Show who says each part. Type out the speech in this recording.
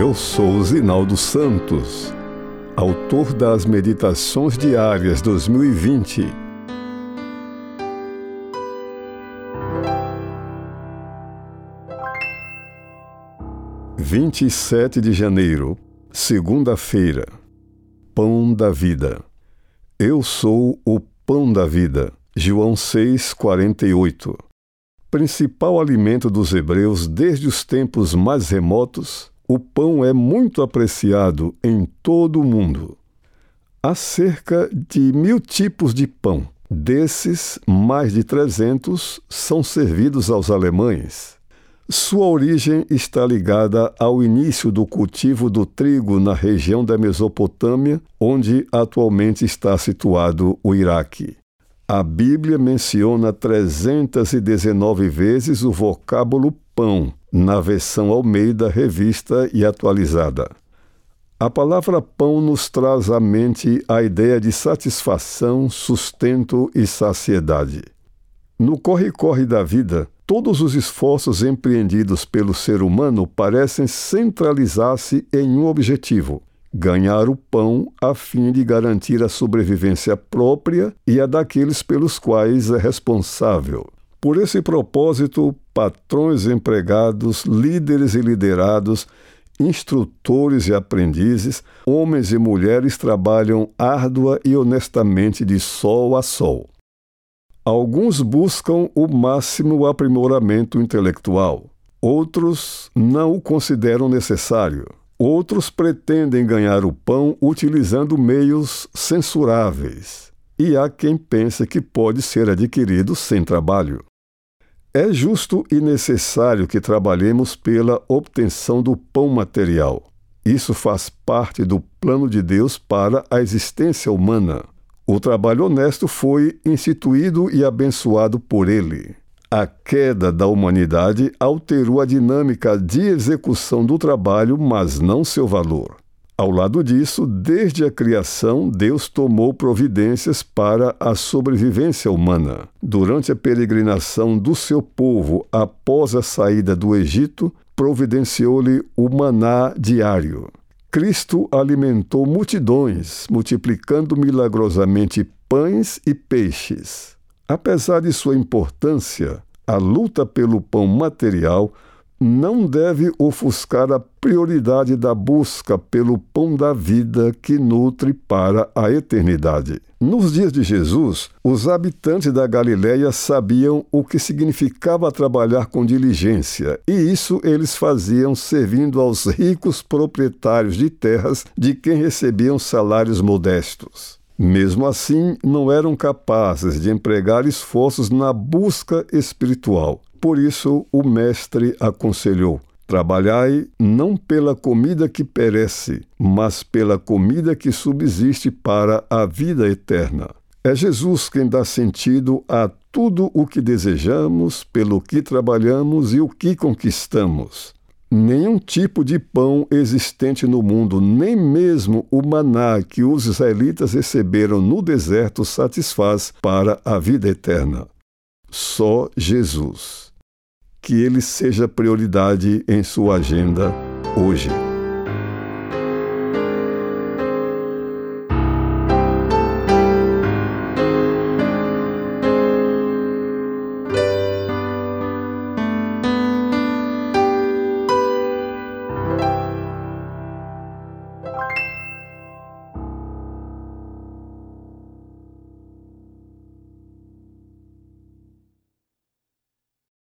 Speaker 1: Eu sou Zinaldo Santos, autor das Meditações Diárias 2020. Vinte e sete de janeiro, segunda-feira. Pão da vida. Eu sou o pão da vida. João 6:48. Principal alimento dos hebreus desde os tempos mais remotos, o pão é muito apreciado em todo o mundo. Há cerca de mil tipos de pão. Desses, mais de 300 são servidos aos alemães. Sua origem está ligada ao início do cultivo do trigo na região da Mesopotâmia, onde atualmente está situado o Iraque. A Bíblia menciona 319 vezes o vocábulo pão, na versão Almeida revista e atualizada. A palavra pão nos traz à mente a ideia de satisfação, sustento e saciedade. No corre-corre da vida, todos os esforços empreendidos pelo ser humano parecem centralizar-se em um objetivo: ganhar o pão a fim de garantir a sobrevivência própria e a daqueles pelos quais é responsável. Por esse propósito, patrões e empregados, líderes e liderados, instrutores e aprendizes, homens e mulheres trabalham árdua e honestamente de sol a sol. Alguns buscam o máximo aprimoramento intelectual, outros não o consideram necessário. Outros pretendem ganhar o pão utilizando meios censuráveis, e há quem pense que pode ser adquirido sem trabalho. É justo e necessário que trabalhemos pela obtenção do pão material. Isso faz parte do plano de Deus para a existência humana. O trabalho honesto foi instituído e abençoado por ele. A queda da humanidade alterou a dinâmica de execução do trabalho, mas não seu valor. Ao lado disso, desde a criação, Deus tomou providências para a sobrevivência humana. Durante a peregrinação do seu povo após a saída do Egito, providenciou-lhe o maná diário. Cristo alimentou multidões, multiplicando milagrosamente pães e peixes. Apesar de sua importância, a luta pelo pão material não deve ofuscar a prioridade da busca pelo pão da vida que nutre para a eternidade. Nos dias de Jesus, os habitantes da Galiléia sabiam o que significava trabalhar com diligência, e isso eles faziam servindo aos ricos proprietários de terras de quem recebiam salários modestos. Mesmo assim, não eram capazes de empregar esforços na busca espiritual. Por isso, o Mestre aconselhou: Trabalhai não pela comida que perece, mas pela comida que subsiste para a vida eterna. É Jesus quem dá sentido a tudo o que desejamos, pelo que trabalhamos e o que conquistamos. Nenhum tipo de pão existente no mundo, nem mesmo o maná que os israelitas receberam no deserto, satisfaz para a vida eterna. Só Jesus. Que ele seja prioridade em sua agenda hoje.